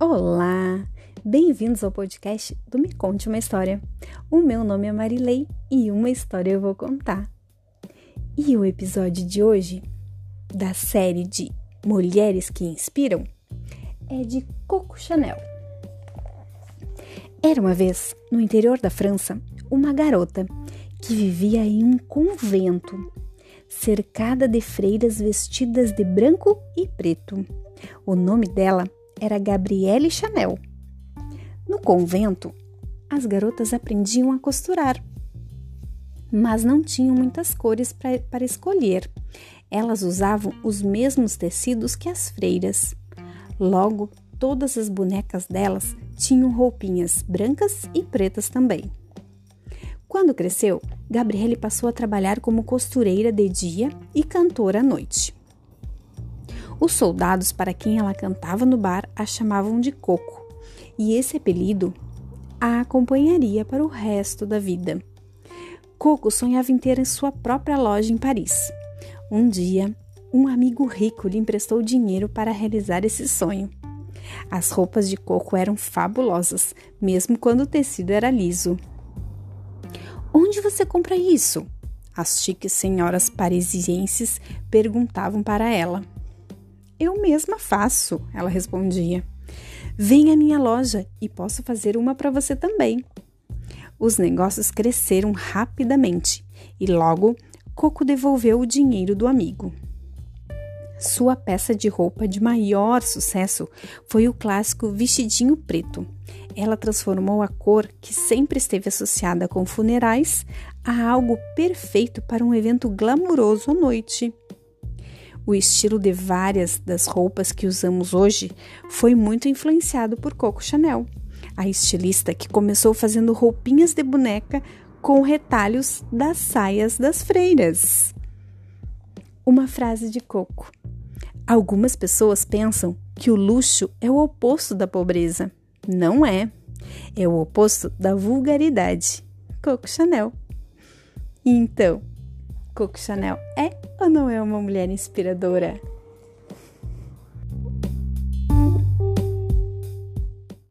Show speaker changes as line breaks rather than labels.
Olá! Bem-vindos ao podcast do Me Conte uma História. O meu nome é Marilei e uma história eu vou contar. E o episódio de hoje, da série de Mulheres que Inspiram, é de Coco Chanel. Era uma vez, no interior da França, uma garota que vivia em um convento, cercada de freiras vestidas de branco e preto. O nome dela era Gabrielle Chanel. No convento, as garotas aprendiam a costurar, mas não tinham muitas cores para escolher. Elas usavam os mesmos tecidos que as freiras. Logo, todas as bonecas delas tinham roupinhas brancas e pretas também. Quando cresceu, Gabriele passou a trabalhar como costureira de dia e cantora à noite. Os soldados para quem ela cantava no bar a chamavam de Coco, e esse apelido a acompanharia para o resto da vida. Coco sonhava em ter sua própria loja em Paris. Um dia, um amigo rico lhe emprestou dinheiro para realizar esse sonho. As roupas de Coco eram fabulosas, mesmo quando o tecido era liso. Onde você compra isso? As chiques senhoras parisienses perguntavam para ela. Eu mesma faço, ela respondia. Vem à minha loja e posso fazer uma para você também. Os negócios cresceram rapidamente e logo Coco devolveu o dinheiro do amigo. Sua peça de roupa de maior sucesso foi o clássico vestidinho preto. Ela transformou a cor, que sempre esteve associada com funerais, a algo perfeito para um evento glamouroso à noite. O estilo de várias das roupas que usamos hoje foi muito influenciado por Coco Chanel, a estilista que começou fazendo roupinhas de boneca com retalhos das saias das freiras. Uma frase de Coco. Algumas pessoas pensam que o luxo é o oposto da pobreza. Não é. É o oposto da vulgaridade. Coco Chanel. Então, Coco Chanel é ou não é uma mulher inspiradora?